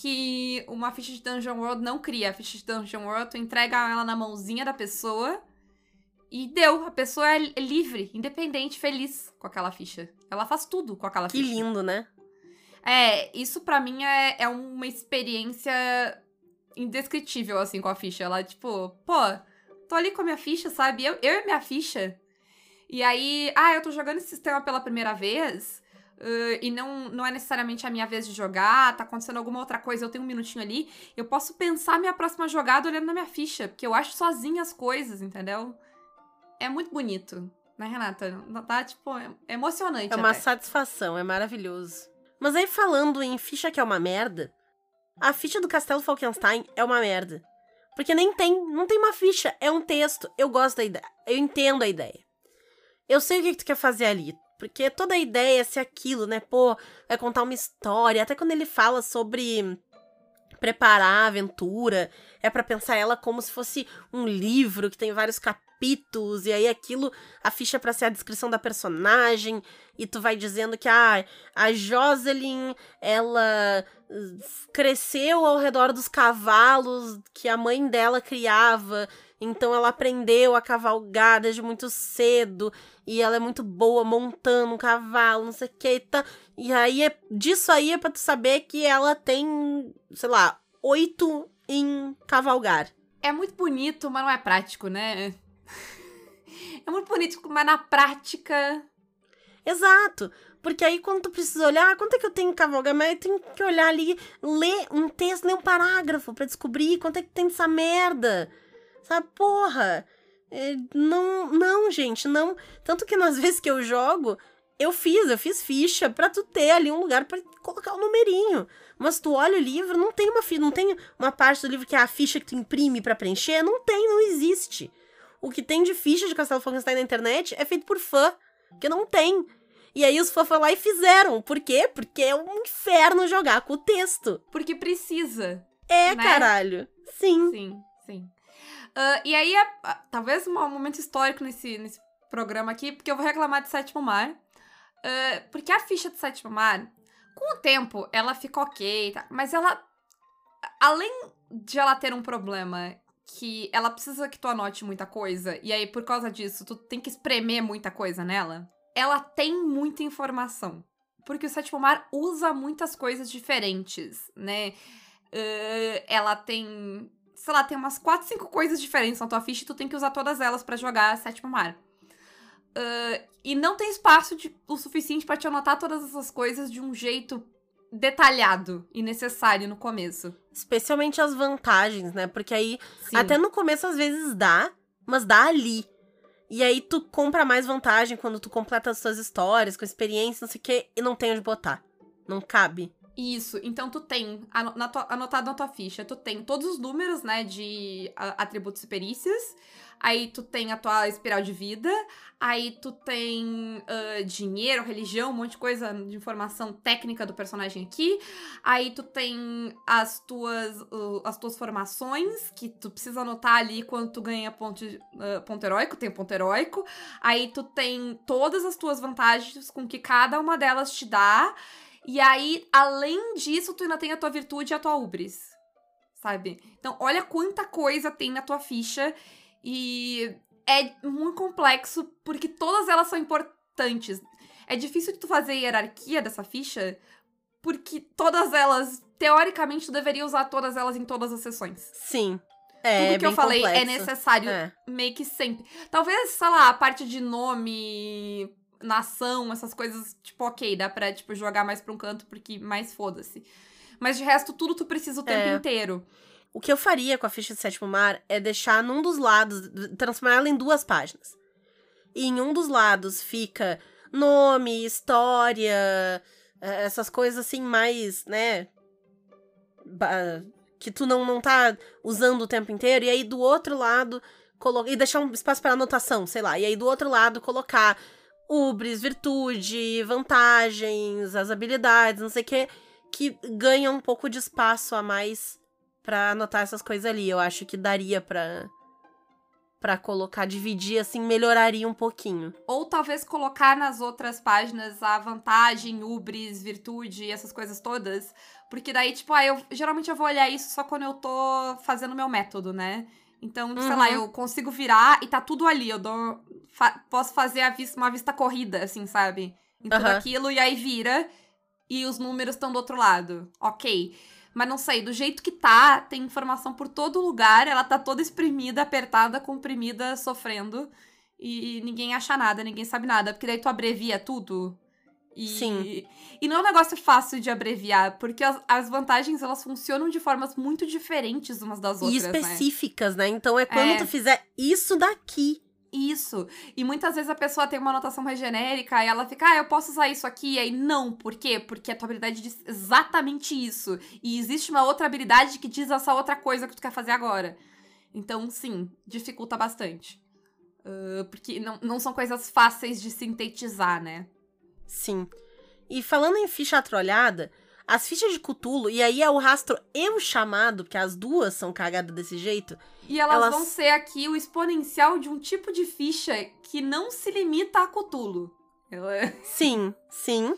que uma ficha de Dungeon World não cria. A ficha de Dungeon World, tu entrega ela na mãozinha da pessoa e deu. A pessoa é livre, independente, feliz com aquela ficha. Ela faz tudo com aquela que ficha. Que lindo, né? É, isso para mim é, é uma experiência indescritível, assim, com a ficha. Ela, tipo, pô, tô ali com a minha ficha, sabe? Eu, eu e minha ficha. E aí, ah, eu tô jogando esse sistema pela primeira vez. Uh, e não, não é necessariamente a minha vez de jogar, tá acontecendo alguma outra coisa, eu tenho um minutinho ali. Eu posso pensar minha próxima jogada olhando na minha ficha, porque eu acho sozinha as coisas, entendeu? É muito bonito, né, Renata? Tá, tipo, é emocionante. É uma até. satisfação, é maravilhoso. Mas aí, falando em ficha que é uma merda, a ficha do Castelo Falkenstein é uma merda. Porque nem tem, não tem uma ficha, é um texto. Eu gosto da ideia, eu entendo a ideia. Eu sei o que, que tu quer fazer ali, porque toda a ideia é ser aquilo, né? Pô, vai contar uma história. Até quando ele fala sobre preparar a aventura, é para pensar ela como se fosse um livro que tem vários capítulos, e aí aquilo, a ficha é pra ser a descrição da personagem, e tu vai dizendo que ah, a Jocelyn, ela cresceu ao redor dos cavalos que a mãe dela criava, então ela aprendeu a cavalgar desde muito cedo e ela é muito boa montando um cavalo, não sei o que, tá? E aí é disso aí é para tu saber que ela tem, sei lá, oito em cavalgar. É muito bonito, mas não é prático, né? É muito bonito, mas na prática Exato. Porque aí quando tu precisa olhar, quanto é que eu tenho que cavalgar? Mas eu tenho que olhar ali, ler um texto, ler um parágrafo para descobrir quanto é que tem essa merda. Sabe, porra. É, não, não, gente, não. Tanto que nas vezes que eu jogo, eu fiz, eu fiz ficha para tu ter ali um lugar para colocar o numerinho. Mas tu olha o livro, não tem uma ficha, não tem uma parte do livro que é a ficha que tu imprime para preencher, não tem, não existe. O que tem de ficha de Castelo Frankenstein na internet é feito por fã, que não tem. E aí os fãs foram lá e fizeram. Por quê? Porque é um inferno jogar com o texto. Porque precisa. É, né? caralho. Sim. Sim, sim. Uh, e aí, uh, talvez um momento histórico nesse, nesse programa aqui, porque eu vou reclamar de Sétimo Mar. Uh, porque a ficha de Sétimo Mar, Com o tempo, ela fica ok, tá? mas ela. Além de ela ter um problema que ela precisa que tu anote muita coisa, e aí por causa disso tu tem que espremer muita coisa nela, ela tem muita informação. Porque o Sétimo Mar usa muitas coisas diferentes, né? Uh, ela tem. Sei lá, tem umas 4, 5 coisas diferentes na tua ficha e tu tem que usar todas elas para jogar Sétimo Mar. Uh, e não tem espaço de, o suficiente para te anotar todas essas coisas de um jeito detalhado e necessário no começo. Especialmente as vantagens, né? Porque aí, Sim. até no começo às vezes dá, mas dá ali. E aí tu compra mais vantagem quando tu completa as suas histórias, com experiência, não sei o quê, e não tem onde botar. Não cabe. Isso, então tu tem, anotado na tua ficha, tu tem todos os números, né, de atributos e perícias, aí tu tem a tua espiral de vida, aí tu tem uh, dinheiro, religião, um monte de coisa de informação técnica do personagem aqui, aí tu tem as tuas, uh, as tuas formações, que tu precisa anotar ali quando tu ganha ponto, uh, ponto heróico, tem ponto heróico, aí tu tem todas as tuas vantagens com que cada uma delas te dá, e aí, além disso, tu ainda tem a tua virtude e a tua ubris. Sabe? Então, olha quanta coisa tem na tua ficha. E é muito complexo porque todas elas são importantes. É difícil de tu fazer a hierarquia dessa ficha porque todas elas, teoricamente, tu deveria usar todas elas em todas as sessões. Sim. É, Tudo que eu falei é complexo. é necessário é. meio que sempre. Talvez, sei lá, a parte de nome, nação, essas coisas, tipo, ok, dá pra, tipo, jogar mais pra um canto porque mais foda-se. Mas de resto, tudo tu precisa o tempo é. inteiro. O que eu faria com a ficha de sétimo mar é deixar num dos lados, transformar ela em duas páginas. E em um dos lados fica nome, história, é, essas coisas assim mais, né? Que tu não, não tá usando o tempo inteiro. E aí do outro lado, colocar. E deixar um espaço para anotação, sei lá. E aí do outro lado colocar ubres, virtude, vantagens, as habilidades, não sei o que, que ganham um pouco de espaço a mais para anotar essas coisas ali. Eu acho que daria para para colocar, dividir assim, melhoraria um pouquinho. Ou talvez colocar nas outras páginas a vantagem, ubris, virtude, essas coisas todas, porque daí tipo, ah, eu geralmente eu vou olhar isso só quando eu tô fazendo meu método, né? Então, uhum. sei lá, uhum. eu consigo virar e tá tudo ali. Eu dou. Fa posso fazer a vista, uma vista corrida, assim, sabe? Em tudo uhum. aquilo, e aí vira. E os números estão do outro lado. Ok. Mas não sei, do jeito que tá, tem informação por todo lugar, ela tá toda exprimida, apertada, comprimida, sofrendo. E ninguém acha nada, ninguém sabe nada. Porque daí tu abrevia tudo. E, Sim. E não é um negócio fácil de abreviar, porque as, as vantagens elas funcionam de formas muito diferentes umas das outras. E né? específicas, né? né? Então é quando é. tu fizer isso daqui. Isso. E muitas vezes a pessoa tem uma anotação mais genérica e ela fica, ah, eu posso usar isso aqui. E aí, não. Por quê? Porque a tua habilidade diz exatamente isso. E existe uma outra habilidade que diz essa outra coisa que tu quer fazer agora. Então, sim, dificulta bastante. Uh, porque não, não são coisas fáceis de sintetizar, né? Sim. E falando em ficha trolhada, as fichas de Cthulhu, e aí é o rastro e o chamado, porque as duas são cagadas desse jeito. E elas, elas, vão ser aqui o exponencial de um tipo de ficha que não se limita a Cthulhu. Ela... É sim, sim.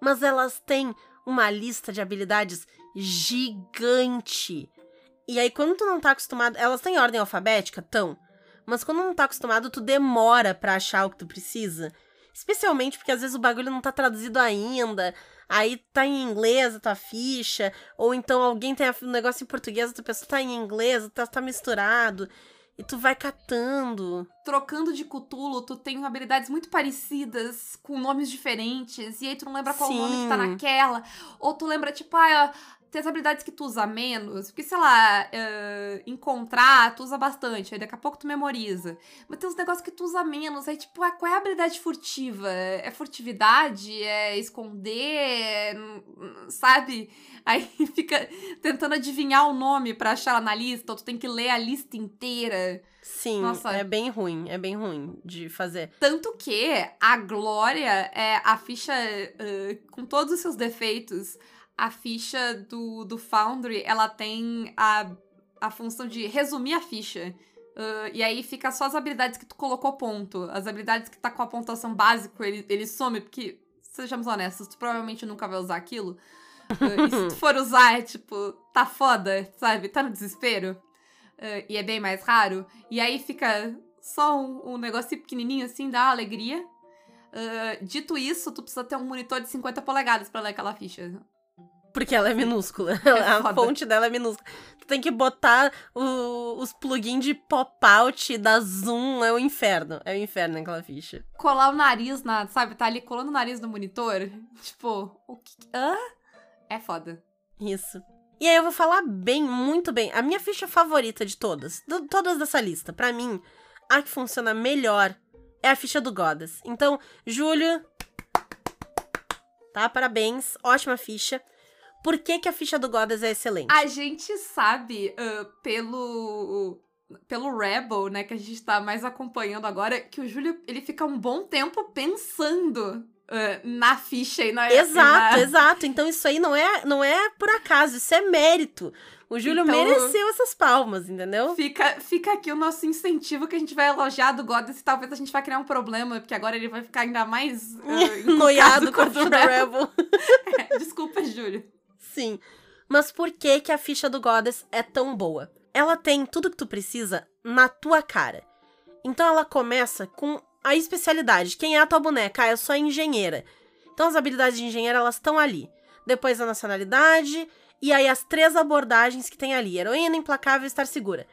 Mas elas têm uma lista de habilidades gigante. E aí, quando tu não tá acostumado. Elas têm ordem alfabética? Tão. Mas quando não tá acostumado, tu demora pra achar o que tu precisa. Especialmente porque às vezes o bagulho não tá traduzido ainda. Aí tá em inglês a tua ficha. Ou então alguém tem um negócio em português, outra pessoa tá em inglês, tá, tá misturado. E tu vai catando. Trocando de Cutulo, tu tem habilidades muito parecidas, com nomes diferentes. E aí tu não lembra qual Sim. nome que tá naquela. Ou tu lembra, tipo, ah, tem as habilidades que tu usa menos, porque, sei lá, uh, encontrar, tu usa bastante, aí daqui a pouco tu memoriza. Mas tem uns negócios que tu usa menos, aí tipo, ah, qual é a habilidade furtiva? É furtividade? É esconder? sabe? Aí fica tentando adivinhar o nome pra achar ela na lista, ou tu tem que ler a lista inteira. Sim, Nossa. é bem ruim, é bem ruim de fazer. Tanto que a Glória é a ficha uh, com todos os seus defeitos a ficha do, do Foundry, ela tem a, a função de resumir a ficha. Uh, e aí fica só as habilidades que tu colocou ponto. As habilidades que tá com a pontuação básica, ele, ele some, porque sejamos honestos, tu provavelmente nunca vai usar aquilo. Uh, e se tu for usar, é tipo, tá foda, sabe? Tá no desespero. Uh, e é bem mais raro. E aí fica só um, um negocinho pequenininho assim, dá alegria. Uh, dito isso, tu precisa ter um monitor de 50 polegadas para ler aquela ficha. Porque ela é minúscula. É a foda. fonte dela é minúscula. Tu tem que botar o- os plugins de pop-out da zoom. É o inferno. É o inferno naquela ficha. Colar o nariz na, sabe? Tá ali colando o nariz no monitor. Tipo, o que. Hã? É foda. Isso. E aí eu vou falar bem, muito bem. A minha ficha favorita de todas, do- todas dessa lista, pra mim, a que funciona melhor é a ficha do Godas. Então, Júlio, tá? Parabéns, ótima ficha. Por que, que a ficha do Godas é excelente? A gente sabe ah, pelo. Pelo Rebel, né, que a gente tá mais acompanhando agora, que o Júlio, ele fica um bom tempo pensando ah, na ficha e na... Exato, na... exato. Então isso aí não é, não é por acaso, isso é mérito. O Júlio Então- mereceu essas palmas, entendeu? Fica, fica aqui o nosso incentivo que a gente vai elogiar do Goddess e talvez a gente vai criar um problema, porque agora ele vai ficar ainda mais uh, Noiado com a o Rebel. Rebel. Desculpa, Júlio. Sim. Mas por que que a ficha do Goddess é tão boa? Ela tem tudo que tu precisa na tua cara. Então ela começa com a especialidade. Quem é a tua boneca? Ah, eu sou engenheira. Então as habilidades de engenheira, elas estão ali. Depois a nacionalidade e aí as três abordagens que tem ali. Heroína, implacável e estar segura.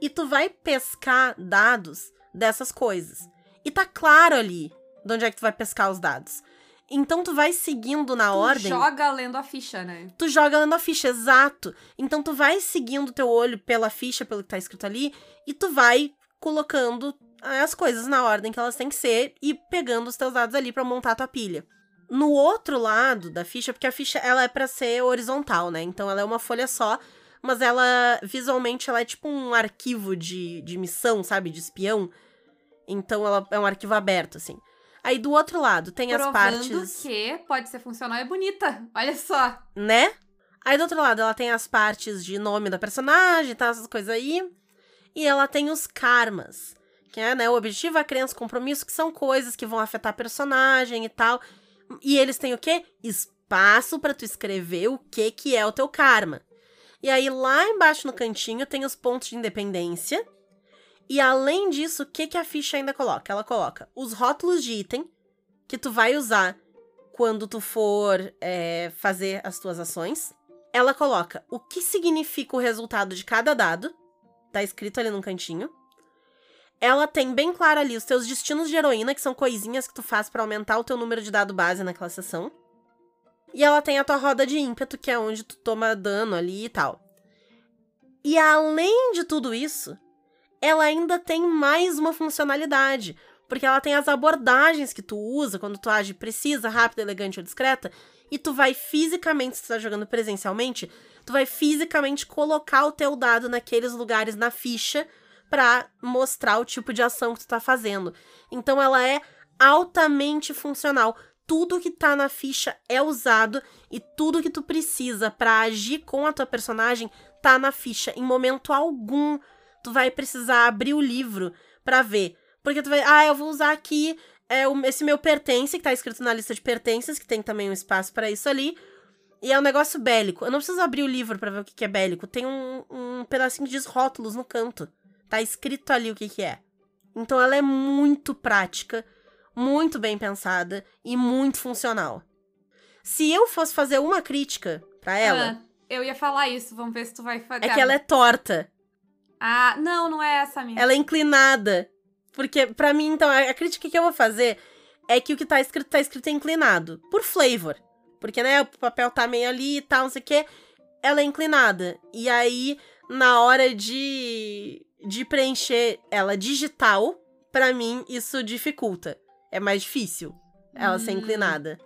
E tu vai pescar dados dessas coisas. E tá claro ali de onde é que tu vai pescar os dados. Então tu vai seguindo na Tu ordem joga lendo a ficha, né? tu joga lendo a ficha, exato. Então tu vai seguindo teu olho pela ficha, pelo que tá escrito ali, e tu vai colocando eh, as coisas na ordem que elas têm que ser e pegando os teus dados ali pra montar a tua pilha. No outro lado da ficha, porque a ficha ela é pra ser horizontal, né? Então ela é uma folha só, mas ela visualmente ela é tipo um arquivo de, de missão, sabe, de espião. Então ela é um arquivo aberto assim. Aí do outro lado tem as Provando partes que pode ser funcional e bonita. Olha só. né? Aí do outro lado ela tem as partes de nome da personagem, tá, essas coisas aí. E ela tem os karmas, que é, né, o objetivo, a crença, o compromisso, que são coisas que vão afetar a personagem e tal. E eles têm o quê? Espaço pra tu escrever o que que é o teu karma. E aí lá embaixo no cantinho tem os pontos de independência. E além disso, o que que a ficha ainda coloca? Ela coloca os rótulos de item que tu vai usar quando tu for é, fazer as tuas ações. Ela coloca o que significa o resultado de cada dado. Tá escrito ali no cantinho. Ela tem bem claro ali os teus destinos de heroína, que são coisinhas que tu faz pra aumentar o teu número de dado base naquela sessão. E ela tem a tua roda de ímpeto, que é onde tu toma dano ali e tal. E além de tudo isso, ela ainda tem mais uma funcionalidade. Porque ela tem as abordagens que tu usa quando tu age precisa, rápida, elegante ou discreta. E tu vai fisicamente, se tu tá jogando presencialmente, tu vai fisicamente colocar o teu dado naqueles lugares na ficha pra mostrar o tipo de ação que tu tá fazendo. Então ela é altamente funcional. Tudo que tá na ficha é usado e tudo que tu precisa pra agir com a tua personagem tá na ficha. Em momento algum tu vai precisar abrir o livro pra ver. Porque tu vai, ah, eu vou usar aqui é, esse meu pertence, que tá escrito na lista de pertences, que tem também um espaço pra isso ali. E é um negócio bélico. Eu não preciso abrir o livro pra ver o que que é bélico. Tem um, um pedacinho de rótulos no canto. Tá escrito ali o que que é. Então ela é muito prática, muito bem pensada e muito funcional. Se eu fosse fazer uma crítica pra ela, Ah, eu ia falar isso, vamos ver se tu vai fazer. é que ela é torta. Ah, não, não é essa minha. Ela é inclinada. Porque, pra mim, então, a, crítica que eu vou fazer é que o que tá escrito, tá escrito inclinado. Por flavor. Porque, né, o papel tá meio ali e tal, não sei o quê. Ela é inclinada. E aí, na hora de, de preencher ela digital, pra mim, isso dificulta. É mais difícil ela ser Hum. inclinada.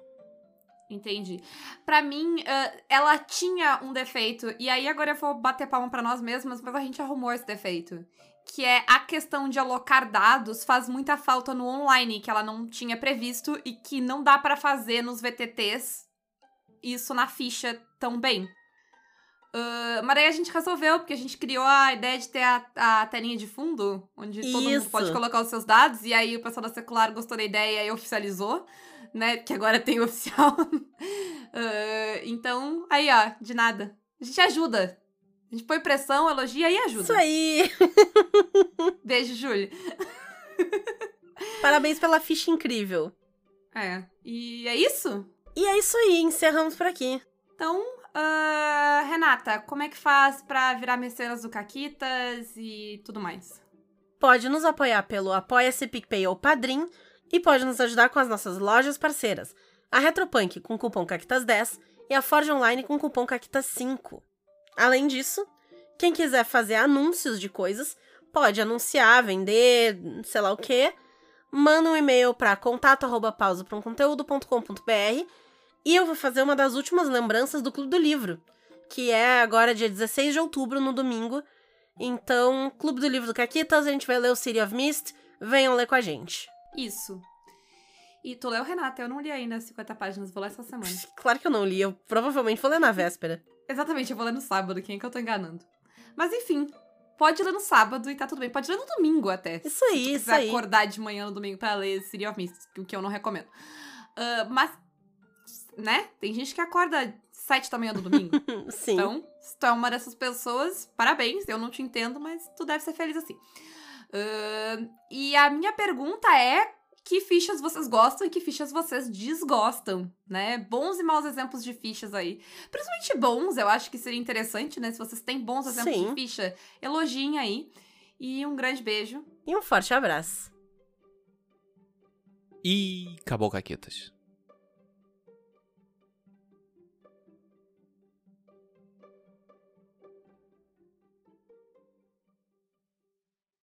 Entendi. Pra mim, ah, ela tinha um defeito, e aí agora eu vou bater palma pra nós mesmas, mas a gente arrumou esse defeito. Que é a questão de alocar dados faz muita falta no online, que ela não tinha previsto e que não dá pra fazer nos VTTs isso na ficha tão bem. Uh, mas aí a gente resolveu, porque a gente criou a ideia de ter a, a telinha de fundo, onde todo mundo pode colocar os seus dados, e aí o pessoal da Secular gostou da ideia e oficializou, né? Que agora tem o oficial. Uh, então, aí, ó, de nada. A gente ajuda. A gente põe pressão, elogia e ajuda. Isso aí! Beijo, Júlia. Parabéns pela ficha incrível. É. E é isso? E é isso aí, encerramos por aqui. Então, ah, Renata, como é que faz pra virar mecenas do Caquitas e tudo mais? Pode nos apoiar pelo Apoia-se, PicPay ou Padrim e pode nos ajudar com as nossas lojas parceiras. A Retropunk com cupom CAQUITAS10 e a Forge Online com cupom CAQUITAS5. Além disso, quem quiser fazer anúncios de coisas, pode anunciar, vender, sei lá o quê, manda um e-mail para contato@pausaprumconteúdo.com.br e eu vou fazer uma das últimas lembranças do Clube do Livro, que é agora dia 16 de outubro, no domingo. Então, Clube do Livro do Caquitas, a gente vai ler o City of Mist, venham ler com a gente. Isso. E tu leu, Renata? Eu não li ainda as 50 páginas, vou ler essa semana. Claro que eu não li, eu provavelmente vou ler na véspera. Exatamente, eu vou ler no sábado, quem é que eu tô enganando? Mas enfim, pode ler no sábado e tá tudo bem. Pode ler no domingo até. Isso aí, Se isso aí. acordar de manhã no domingo pra ler City of Mist, o que eu não recomendo. Ah, mas, né? Tem gente que acorda sete da manhã do domingo. Sim. Então, se tu é uma dessas pessoas, parabéns. Eu não te entendo, mas tu deve ser feliz assim. Ahn, e a minha pergunta é: que fichas vocês gostam e que fichas vocês desgostam, né? Bons e maus exemplos de fichas aí. Principalmente bons, eu acho que seria interessante, né? Se vocês têm bons exemplos Sim. de ficha, elogiem aí. E um grande beijo. E um forte abraço. E acabou, Caquetas.